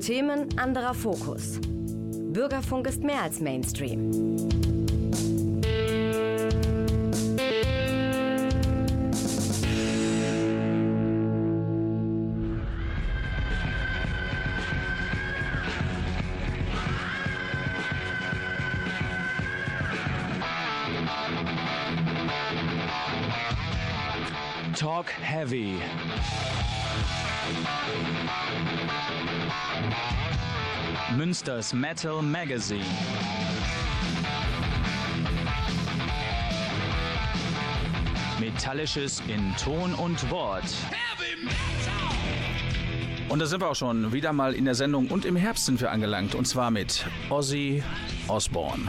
Themen, anderer Fokus. Bürgerfunk ist mehr als Mainstream. Talk Heavy. Münsters Metal Magazine. Metallisches in Ton und Wort. Und da sind wir auch schon wieder mal in der Sendung und im Herbst sind wir angelangt. Und zwar mit Ozzy Osbourne.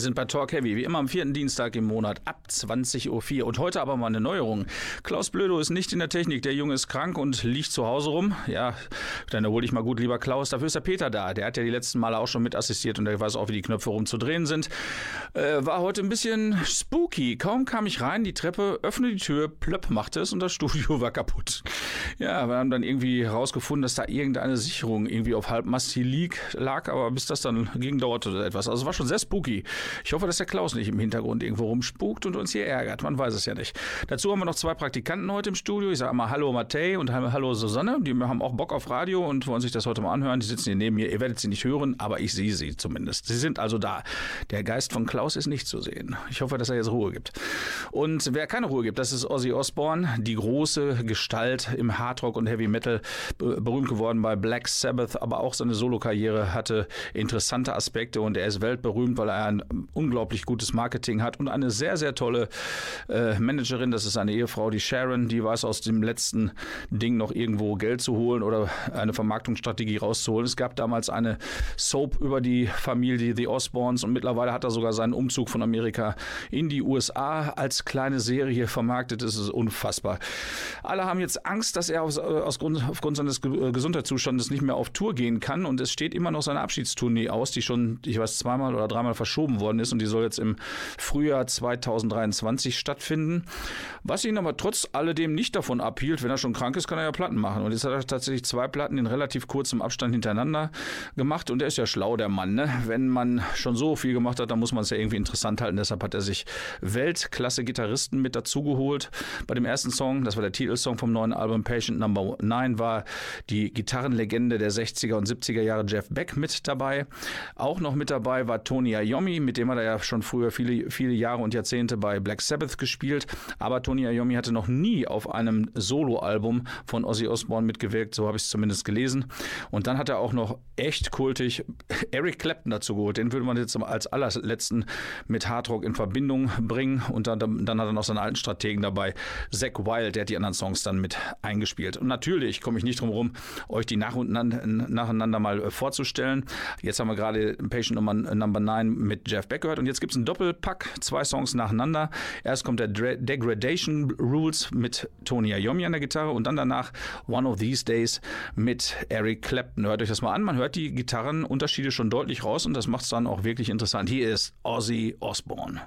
Wir sind bei Talk Heavy, wie immer am vierten Dienstag im Monat ab 20.04 Uhr. Und heute aber mal eine Neuerung. Klaus Blödo ist nicht in der Technik. Der Junge ist krank und liegt zu Hause rum. Ja, dann hol ich mal gut, lieber Klaus. Dafür ist der Peter da. Der hat ja die letzten Male auch schon mit assistiert und der weiß auch, wie die Knöpfe rumzudrehen sind. Äh, war heute ein bisschen spooky. Kaum kam ich rein, die Treppe, öffne die Tür, plöpp machte es und das Studio war kaputt. Ja, wir haben dann irgendwie herausgefunden, dass da irgendeine Sicherung irgendwie auf Halbmast lag, aber bis das dann ging, dauerte etwas. Also war schon sehr spooky. Ich hoffe, dass der Klaus nicht im Hintergrund irgendwo rumspukt und uns hier ärgert. Man weiß es ja nicht. Dazu haben wir noch zwei Praktikanten heute im Studio. Ich sage mal Hallo Matthäi und Hallo Susanne. Die haben auch Bock auf Radio und wollen sich das heute mal anhören. Die sitzen hier neben mir. Ihr werdet sie nicht hören, aber ich sehe sie zumindest. Sie sind also da. Der Geist von Klaus ist nicht zu sehen. Ich hoffe, dass er jetzt Ruhe gibt. Und wer keine Ruhe gibt, das ist Ozzy Osbourne, die große Gestalt im Hardrock und Heavy Metal, berühmt geworden bei Black Sabbath, aber auch seine Solokarriere hatte interessante Aspekte und er ist weltberühmt, weil er ein unglaublich gutes Marketing hat und eine sehr, sehr tolle äh, Managerin, das ist eine Ehefrau, die Sharon, die weiß aus dem letzten Ding noch irgendwo Geld zu holen oder eine Vermarktungsstrategie rauszuholen. Es gab damals eine Soap über die Familie The Osborns und mittlerweile hat er sogar seinen Umzug von Amerika in die USA als kleine Serie vermarktet. Das ist unfassbar. Alle haben jetzt Angst, dass er aus, äh, aus Grund, aufgrund seines äh, Gesundheitszustandes nicht mehr auf Tour gehen kann und es steht immer noch seine Abschiedstournee aus, die schon, ich weiß, zweimal oder dreimal verschoben worden ist und die soll jetzt im Frühjahr 2023 stattfinden. Was ihn aber trotz alledem nicht davon abhielt, wenn er schon krank ist, kann er ja Platten machen. Und jetzt hat er tatsächlich zwei Platten in relativ kurzem Abstand hintereinander gemacht und er ist ja schlau, der Mann. Ne? Wenn man schon so viel gemacht hat, dann muss man es ja irgendwie interessant halten. Deshalb hat er sich Weltklasse-Gitarristen mit dazugeholt. Bei dem ersten Song, das war der Titelsong vom neuen Album Patient Number 9, war die Gitarrenlegende der 60er und 70er Jahre Jeff Beck mit dabei. Auch noch mit dabei war Tony Iommi, mit dem hat er ja schon früher viele, viele Jahre und Jahrzehnte bei Black Sabbath gespielt. Aber Tony Iommi hatte noch nie auf einem Soloalbum von Ozzy Osbourne mitgewirkt, so habe ich es zumindest gelesen. Und dann hat er auch noch echt kultig Eric Clapton dazu geholt. Den würde man jetzt als allerletzten mit Hardrock in Verbindung bringen. Und dann, dann hat er noch seinen alten Strategen dabei, Zach Wild, der hat die anderen Songs dann mit eingespielt. Und natürlich komme ich nicht drum herum, euch die nacheinander mal vorzustellen. Jetzt haben wir gerade Patient Nummer, Number 9 mit Jeff Beck gehört und jetzt gibt es einen Doppelpack, zwei Songs nacheinander. Erst kommt der Degradation Rules mit Tony Iommi an der Gitarre und dann danach One of These Days mit Eric Clapton. Hört euch das mal an, man hört die Gitarrenunterschiede schon deutlich raus und das macht es dann auch wirklich interessant. Hier ist Ozzy Osbourne.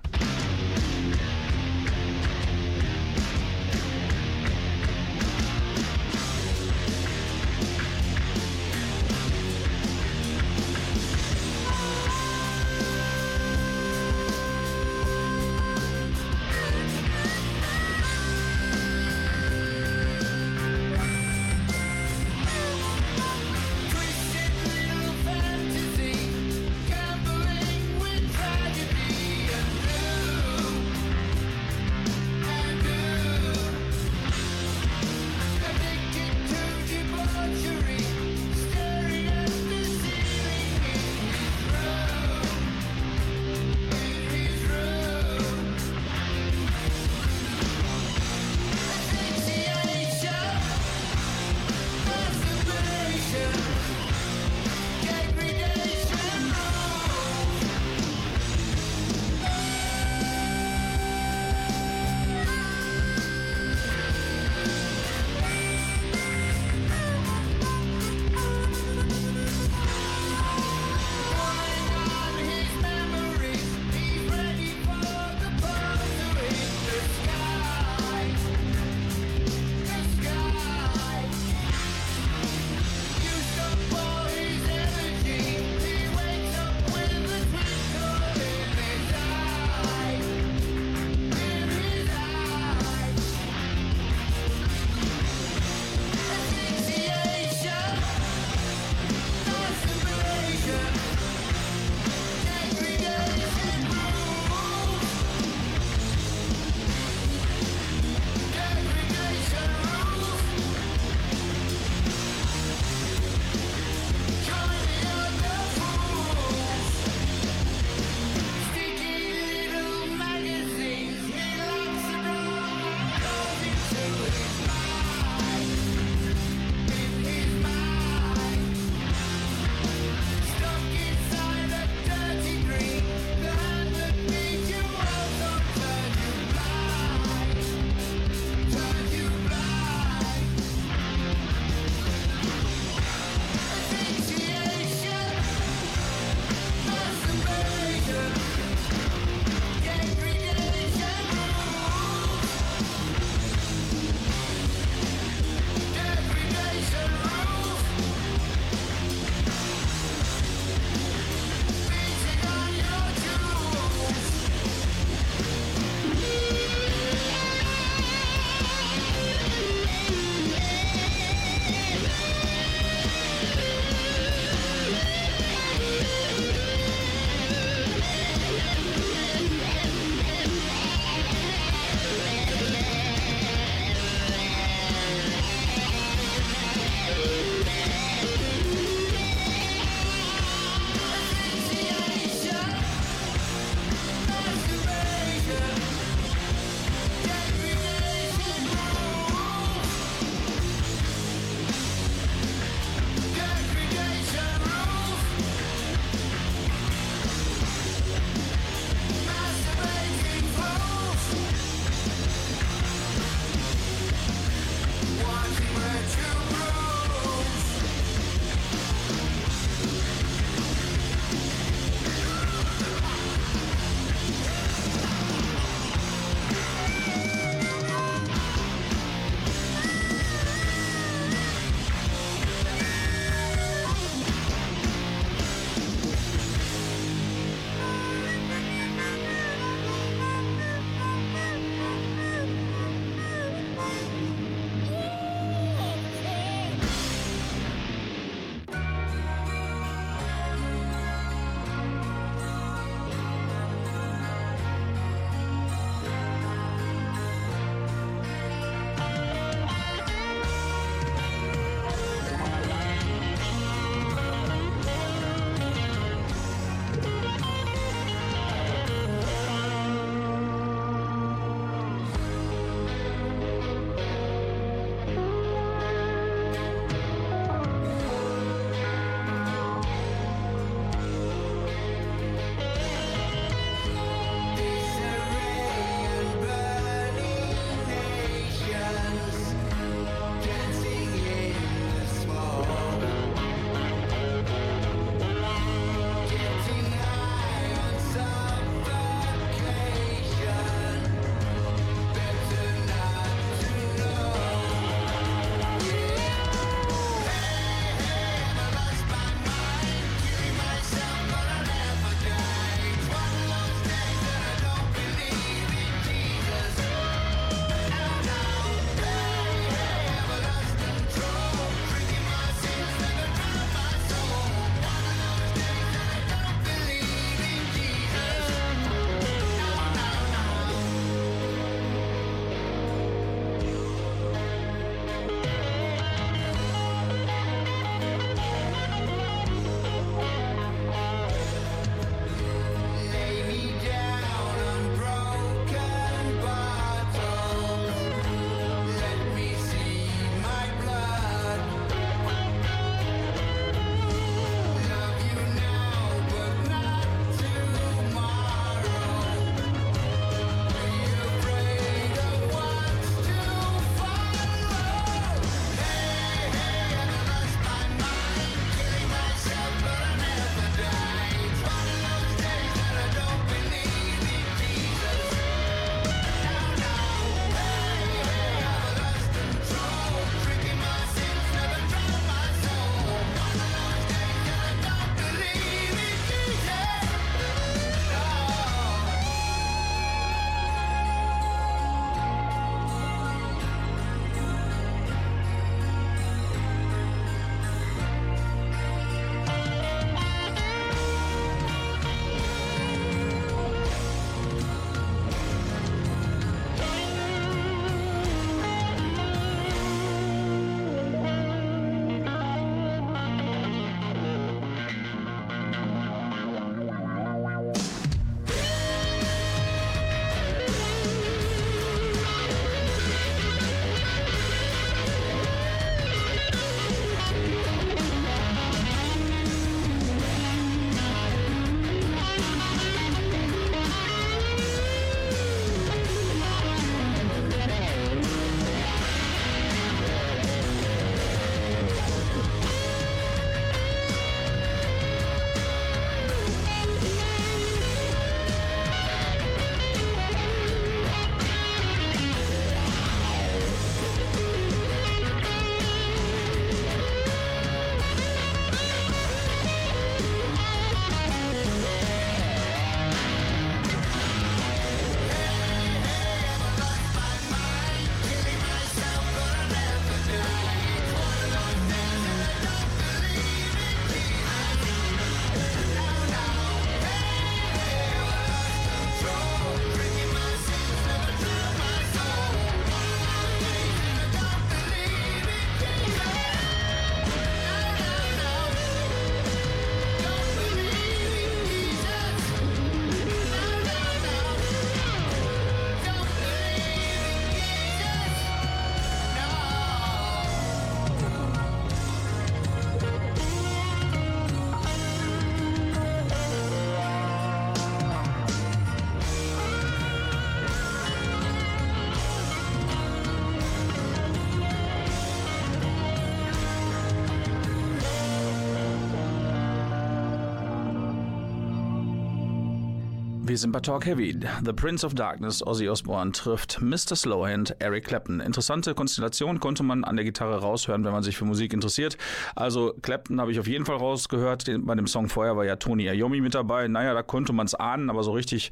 Wir sind bei Talk Heavy. The Prince of Darkness, Ozzy Osbourne, trifft Mr. Slowhand, Eric Clapton. Interessante Konstellation konnte man an der Gitarre raushören, wenn man sich für Musik interessiert. Also Clapton habe ich auf jeden Fall rausgehört. Bei dem Song vorher war ja Tony Iommi mit dabei. Naja, da konnte man es ahnen, aber so richtig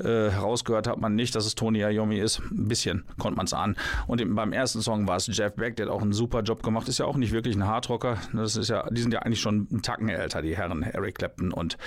äh, rausgehört hat man nicht, dass es Tony Iommi ist. Ein bisschen konnte man es ahnen. Und beim ersten Song war es Jeff Beck, der hat auch einen super Job gemacht. Ist ja auch nicht wirklich ein Hardrocker. Das ist ja, die sind ja eigentlich schon einen Tacken älter, die Herren Eric Clapton und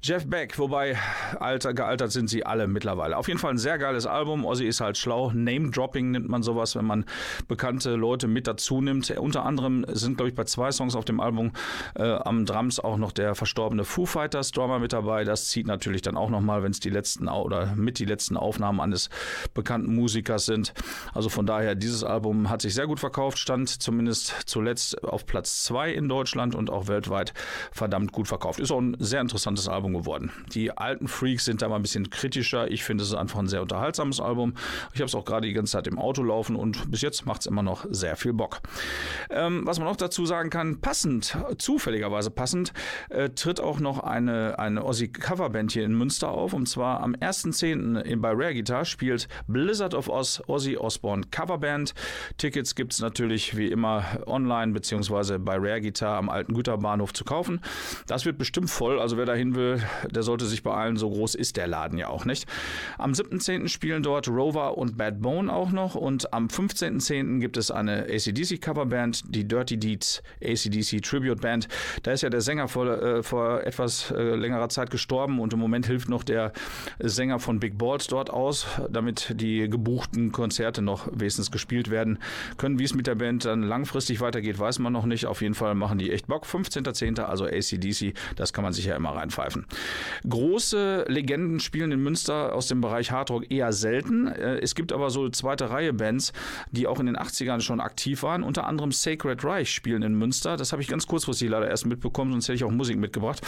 Jeff Beck. Wobei alt Alter, gealtert sind sie alle mittlerweile. Auf jeden Fall ein sehr geiles Album. Ozzy ist halt schlau. Name-Dropping nennt man sowas, wenn man bekannte Leute mit dazu nimmt. Unter anderem sind, glaube ich, bei zwei Songs auf dem Album äh, am Drums auch noch der verstorbene Foo Fighters Drummer mit dabei. Das zieht natürlich dann auch nochmal, wenn es die letzten oder mit die letzten Aufnahmen eines bekannten Musikers sind. Also von daher, dieses Album hat sich sehr gut verkauft, stand zumindest zuletzt auf Platz zwei in Deutschland und auch weltweit verdammt gut verkauft. Ist auch ein sehr interessantes Album geworden. Die alten Freaks sind da mal ein bisschen kritischer. Ich finde, es ist einfach ein sehr unterhaltsames Album. Ich habe es auch gerade die ganze Zeit im Auto laufen und bis jetzt macht es immer noch sehr viel Bock. Ähm, was man noch dazu sagen kann, passend, zufälligerweise passend, äh, tritt auch noch eine, eine Ozzy-Coverband hier in Münster auf. Und zwar am 1.10. bei Rare Guitar spielt Blizzard of Oz Ozzy Osbourne Coverband. Tickets gibt es natürlich wie immer online beziehungsweise bei Rare Guitar am alten Güterbahnhof zu kaufen. Das wird bestimmt voll, also wer dahin will, der sollte sich beeilen, so groß ist der Laden ja auch nicht. Am 7.10. spielen dort Rover und Bad Bone auch noch und am 15.10. gibt es eine ACDC Coverband, die Dirty Deeds ACDC Tribute Band. Da ist ja der Sänger vor, äh, vor etwas äh, längerer Zeit gestorben und im Moment hilft noch der Sänger von Big Balls dort aus, damit die gebuchten Konzerte noch wenigstens gespielt werden können. Wie es mit der Band dann langfristig weitergeht, weiß man noch nicht. Auf jeden Fall machen die echt Bock. 15.10. also ACDC, das kann man sich ja immer reinpfeifen. Große Legende Legenden spielen in Münster aus dem Bereich Hardrock eher selten. Äh, es gibt aber so zweite Reihe Bands, die auch in den 80ern schon aktiv waren. Unter anderem Sacred Reich spielen in Münster. Das habe ich ganz kurzfristig leider erst mitbekommen, sonst hätte ich auch Musik mitgebracht.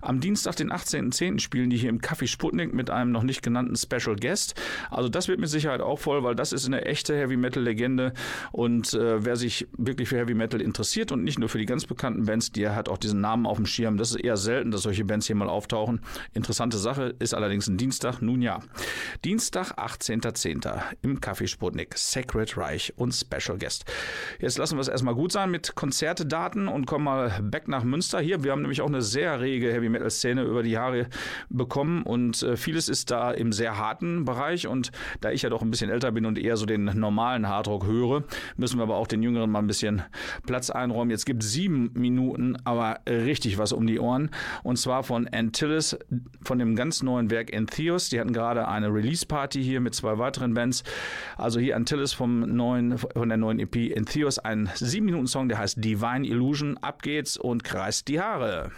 Am Dienstag, den 18.10. spielen die hier im Café Sputnik mit einem noch nicht genannten Special Guest. Also das wird mit Sicherheit auch voll, weil das ist eine echte Heavy Metal Legende und äh, wer sich wirklich für Heavy Metal interessiert und nicht nur für die ganz bekannten Bands, die hat auch diesen Namen auf dem Schirm. Das ist eher selten, dass solche Bands hier mal auftauchen. Interessante Sache ist allerdings ein Dienstag. Nun ja. Dienstag, 18.10. im Café Sputnik. Sacred Reich und Special Guest. Jetzt lassen wir es erstmal gut sein mit Konzertedaten und kommen mal back nach Münster hier. Wir haben nämlich auch eine sehr rege Heavy Metal Szene über die Jahre bekommen und äh, vieles ist da im sehr harten Bereich und da ich ja doch ein bisschen älter bin und eher so den normalen Hardrock höre, müssen wir aber auch den Jüngeren mal ein bisschen Platz einräumen. Jetzt gibt es sieben Minuten, aber richtig was um die Ohren und zwar von Antilles, von dem ganz neuen Werk Entheos. Die hatten gerade eine Release-Party hier mit zwei weiteren Bands. Also hier Antilles vom neuen, von der neuen EP Entheos, ein 7-Minuten-Song, der heißt Divine Illusion. Ab geht's und kreist die Haare.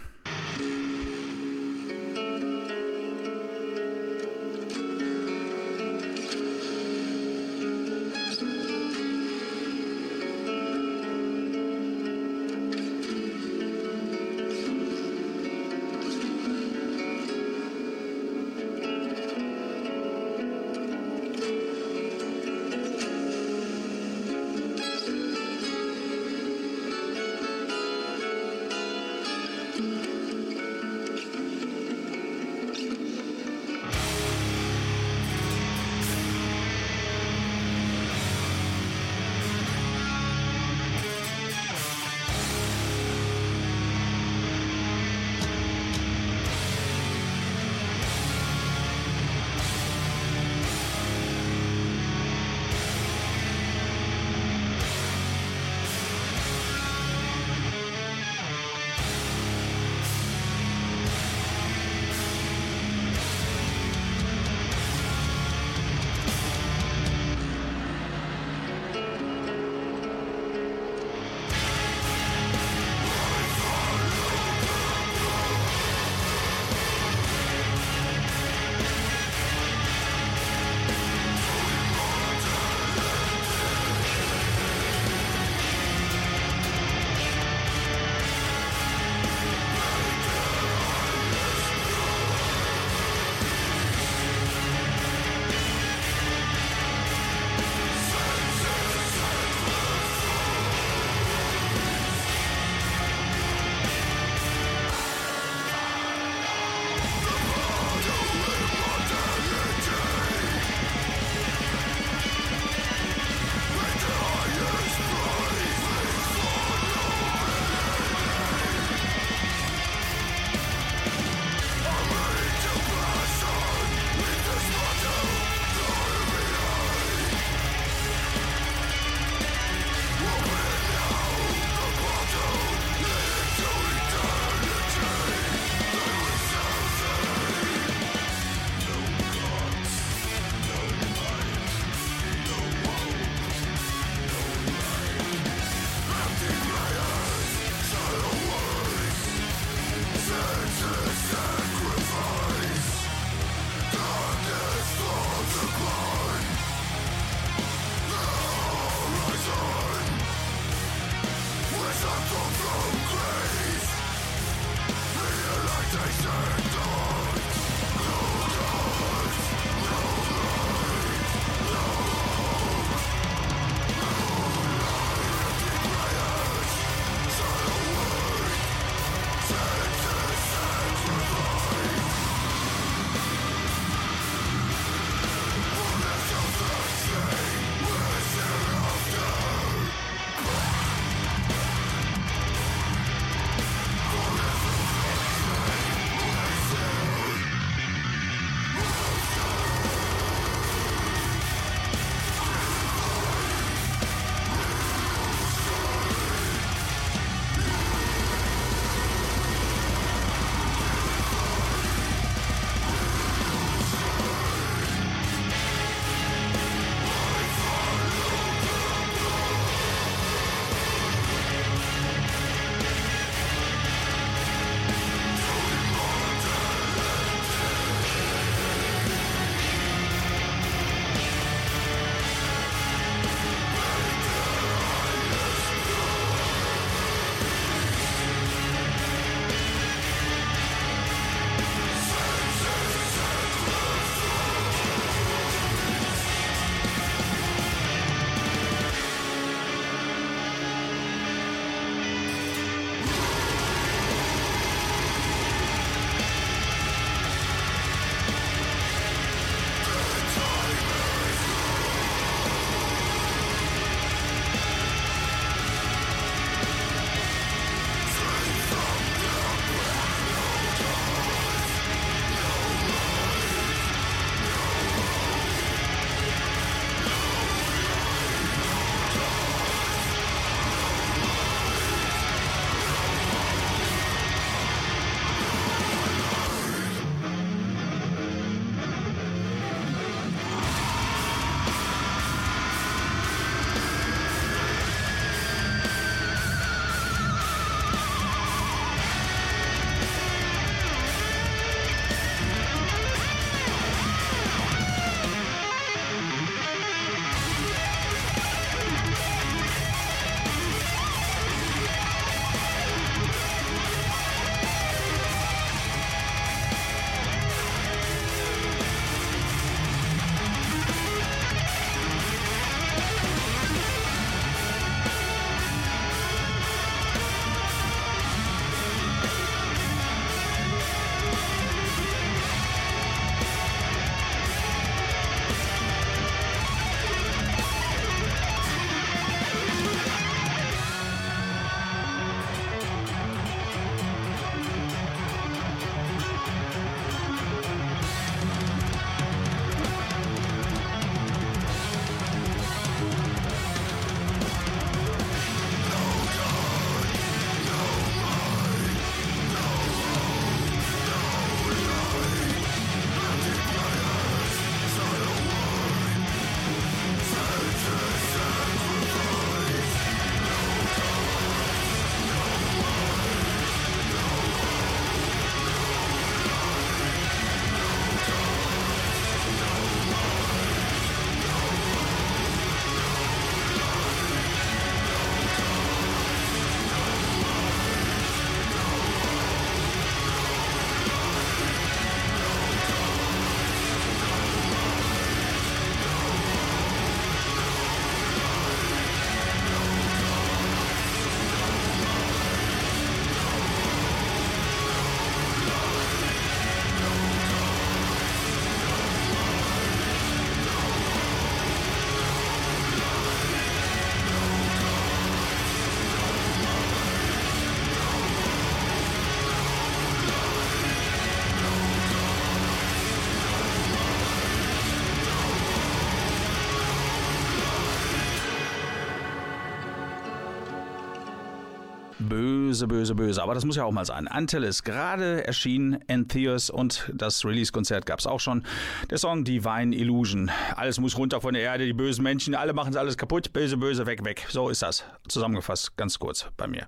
Böse, böse, böse. Aber das muss ja auch mal sein. Antel ist gerade erschienen, Entheus und das Release-Konzert gab es auch schon. Der Song Divine Illusion. Alles muss runter von der Erde, die bösen Menschen, alle machen es alles kaputt. Böse, böse, weg, weg. So ist das. Zusammengefasst, ganz kurz bei mir.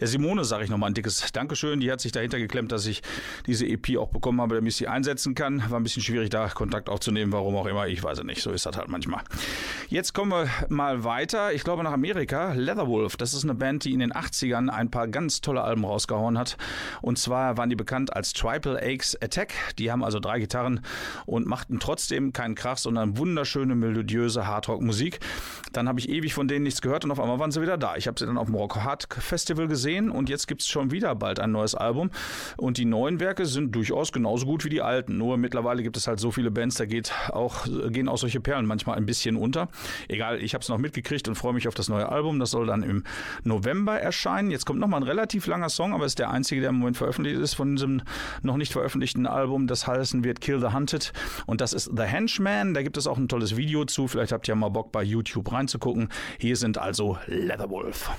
Der Simone sage ich nochmal ein dickes Dankeschön. Die hat sich dahinter geklemmt, dass ich diese EP auch bekommen habe, damit ich sie einsetzen kann. War ein bisschen schwierig, da Kontakt aufzunehmen, warum auch immer. Ich weiß es nicht. So ist das halt manchmal. Jetzt kommen wir mal weiter. Ich glaube nach Amerika. Leatherwolf, das ist eine Band, die in den 80ern ein paar ganz tolle Alben rausgehauen hat. Und zwar waren die bekannt als Triple Aches Attack. Die haben also drei Gitarren und machten trotzdem keinen Krach, sondern wunderschöne, melodiöse Hardrock-Musik. Dann habe ich ewig von denen nichts gehört und auf einmal waren sie wieder da. Ich habe sie dann auf dem Rock Hard Festival gesehen und jetzt gibt es schon wieder bald ein neues Album. Und die neuen Werke sind durchaus genauso gut wie die alten. Nur mittlerweile gibt es halt so viele Bands, da geht auch, gehen auch solche Perlen manchmal ein bisschen unter. Egal, ich habe es noch mitgekriegt und freue mich auf das neue Album. Das soll dann im November erscheinen. Jetzt kommt nochmal ein relativ langer Song, aber ist der einzige, der im Moment veröffentlicht ist von diesem noch nicht veröffentlichten Album. Das heißen wird Kill the Hunted. Und das ist The Henchman. Da gibt es auch ein tolles Video zu. Vielleicht habt ihr mal Bock bei YouTube reinzugucken. Hier sind also Leatherwolf.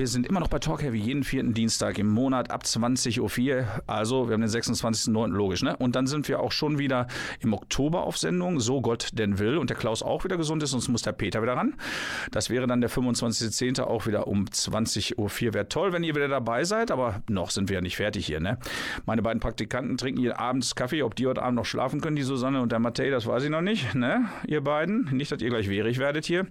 Wir sind immer noch bei Talk Heavy jeden vierten Dienstag im Monat ab 20.04 Uhr. Also wir haben den 26.09. logisch, ne? Und dann sind wir auch schon wieder im Oktober auf Sendung, so Gott denn will. Und der Klaus auch wieder gesund ist, sonst muss der Peter wieder ran. Das wäre dann der 25.10. auch wieder um 20.04 Uhr. Wäre toll, wenn ihr wieder dabei seid, aber noch sind wir ja nicht fertig hier, ne? Meine beiden Praktikanten trinken hier abends Kaffee. Ob die heute Abend noch schlafen können, die Susanne und der Matthäi, das weiß ich noch nicht, ne? Ihr beiden. Nicht, dass ihr gleich wehrig werdet hier.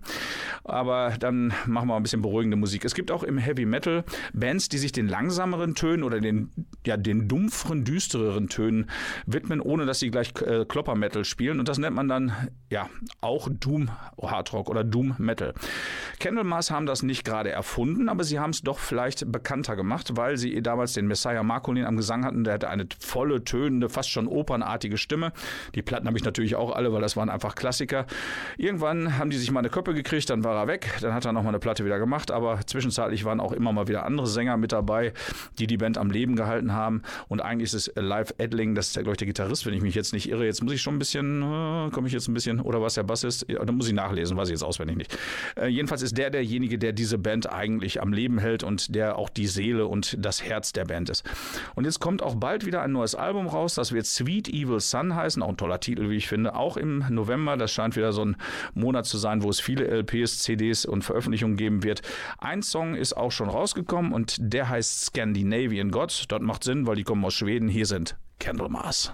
Aber dann machen wir ein bisschen beruhigende Musik. Es gibt auch im Heavy Metal Bands, die sich den langsameren Tönen oder den, ja, den dumpferen, düstereren Tönen widmen, ohne dass sie gleich äh, Klopper Metal spielen. Und das nennt man dann ja auch Doom Hard Rock oder Doom Metal. Candlemas haben das nicht gerade erfunden, aber sie haben es doch vielleicht bekannter gemacht, weil sie damals den Messiah Marcolin am Gesang hatten. Der hatte eine volle, tönende, fast schon opernartige Stimme. Die Platten habe ich natürlich auch alle, weil das waren einfach Klassiker. Irgendwann haben die sich mal eine Köppe gekriegt, dann war er weg. Dann hat er nochmal eine Platte wieder gemacht, aber zwischenzeitlich waren auch immer mal wieder andere Sänger mit dabei, die die Band am Leben gehalten haben. Und eigentlich ist es Live Edling, das ist glaube ich, der Gitarrist, wenn ich mich jetzt nicht irre. Jetzt muss ich schon ein bisschen, äh, komme ich jetzt ein bisschen, oder was der Bass ist, ja, dann muss ich nachlesen, weiß ich jetzt auswendig nicht. Äh, jedenfalls ist der derjenige, der diese Band eigentlich am Leben hält und der auch die Seele und das Herz der Band ist. Und jetzt kommt auch bald wieder ein neues Album raus, das wird Sweet Evil Sun heißen, auch ein toller Titel, wie ich finde, auch im November. Das scheint wieder so ein Monat zu sein, wo es viele LPs, CDs und Veröffentlichungen geben wird. Ein Song ist auch schon rausgekommen und der heißt Scandinavian God. Dort macht Sinn, weil die kommen aus Schweden. Hier sind Candlemas.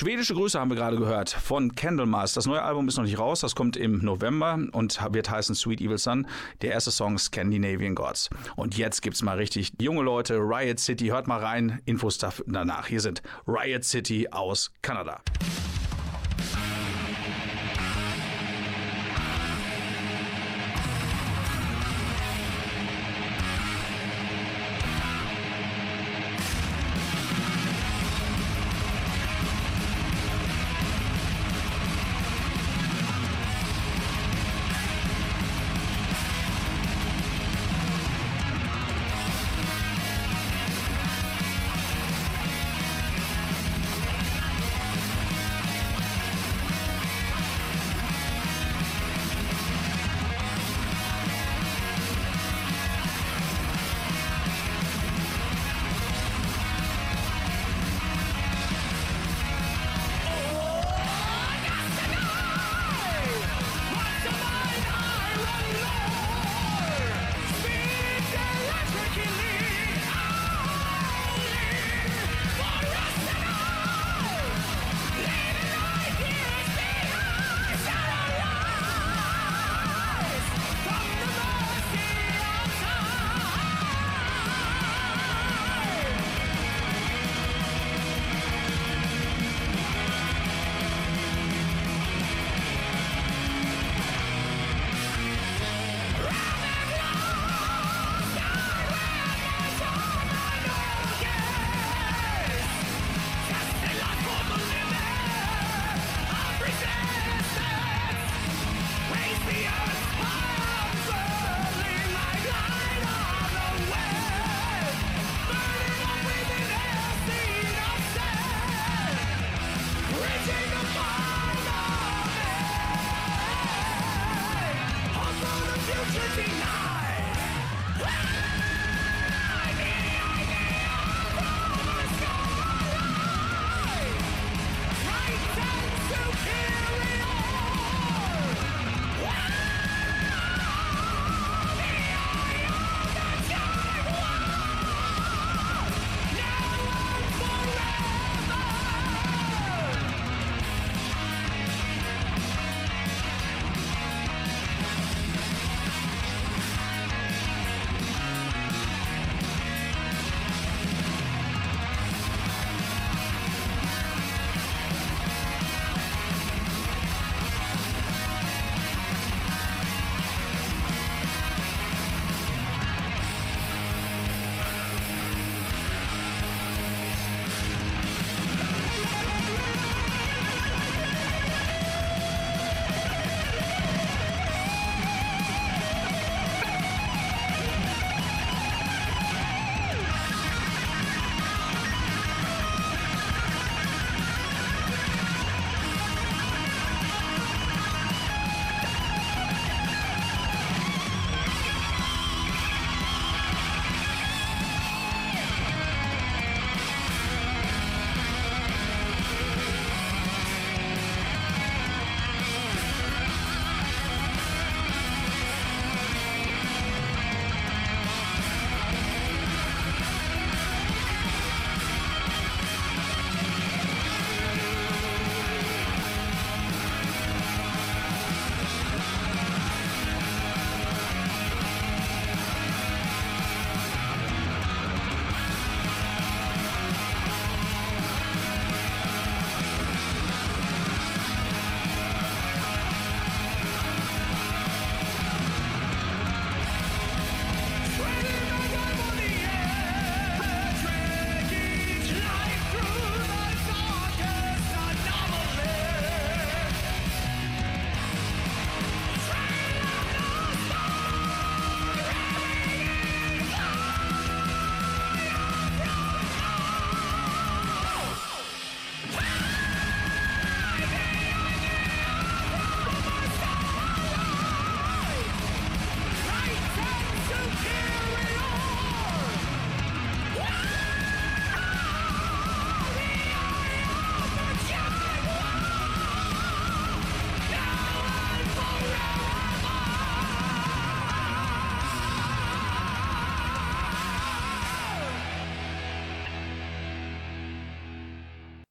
Schwedische Grüße haben wir gerade gehört von Candlemas. Das neue Album ist noch nicht raus, das kommt im November und wird heißen Sweet Evil Sun. Der erste Song Scandinavian Gods. Und jetzt gibt's mal richtig junge Leute, Riot City, hört mal rein, Infos danach. Hier sind Riot City aus Kanada.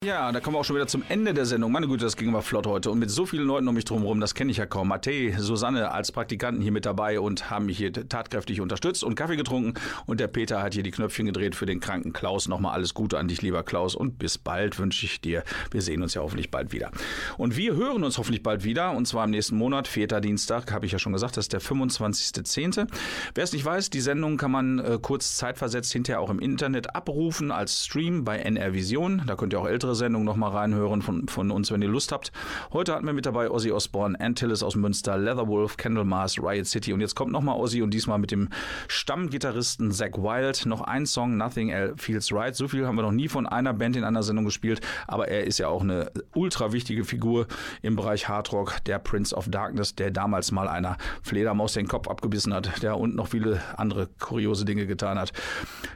Ja, da kommen wir auch schon wieder zum Ende der Sendung. Meine Güte, das ging aber flott heute. Und mit so vielen Leuten um mich drumherum, das kenne ich ja kaum. Matthä, Susanne als Praktikanten hier mit dabei und haben mich hier tatkräftig unterstützt und Kaffee getrunken. Und der Peter hat hier die Knöpfchen gedreht für den kranken Klaus. Nochmal alles Gute an dich, lieber Klaus. Und bis bald wünsche ich dir. Wir sehen uns ja hoffentlich bald wieder. Und wir hören uns hoffentlich bald wieder. Und zwar im nächsten Monat, vierter Dienstag, habe ich ja schon gesagt, das ist der 25.10. Wer es nicht weiß, die Sendung kann man äh, kurz zeitversetzt hinterher auch im Internet abrufen als Stream bei NR Vision. Da könnt ihr auch ältere Sendung nochmal reinhören von, von uns, wenn ihr Lust habt. Heute hatten wir mit dabei Ozzy Osbourne, Antilles aus Münster, Leatherwolf, Candlemas, Riot City und jetzt kommt nochmal Ozzy und diesmal mit dem Stammgitarristen Zach Wild. Noch ein Song, Nothing Feels Right. So viel haben wir noch nie von einer Band in einer Sendung gespielt, aber er ist ja auch eine ultra wichtige Figur im Bereich Hardrock, der Prince of Darkness, der damals mal einer Fledermaus den Kopf abgebissen hat, der und noch viele andere kuriose Dinge getan hat.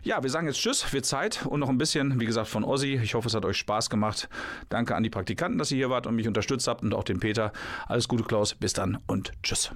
Ja, wir sagen jetzt Tschüss, wird Zeit und noch ein bisschen, wie gesagt, von Ozzy. Ich hoffe, es hat euch Spaß Spaß gemacht. Danke an die Praktikanten, dass ihr hier wart und mich unterstützt habt und auch den Peter. Alles Gute, Klaus. Bis dann und tschüss.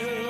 to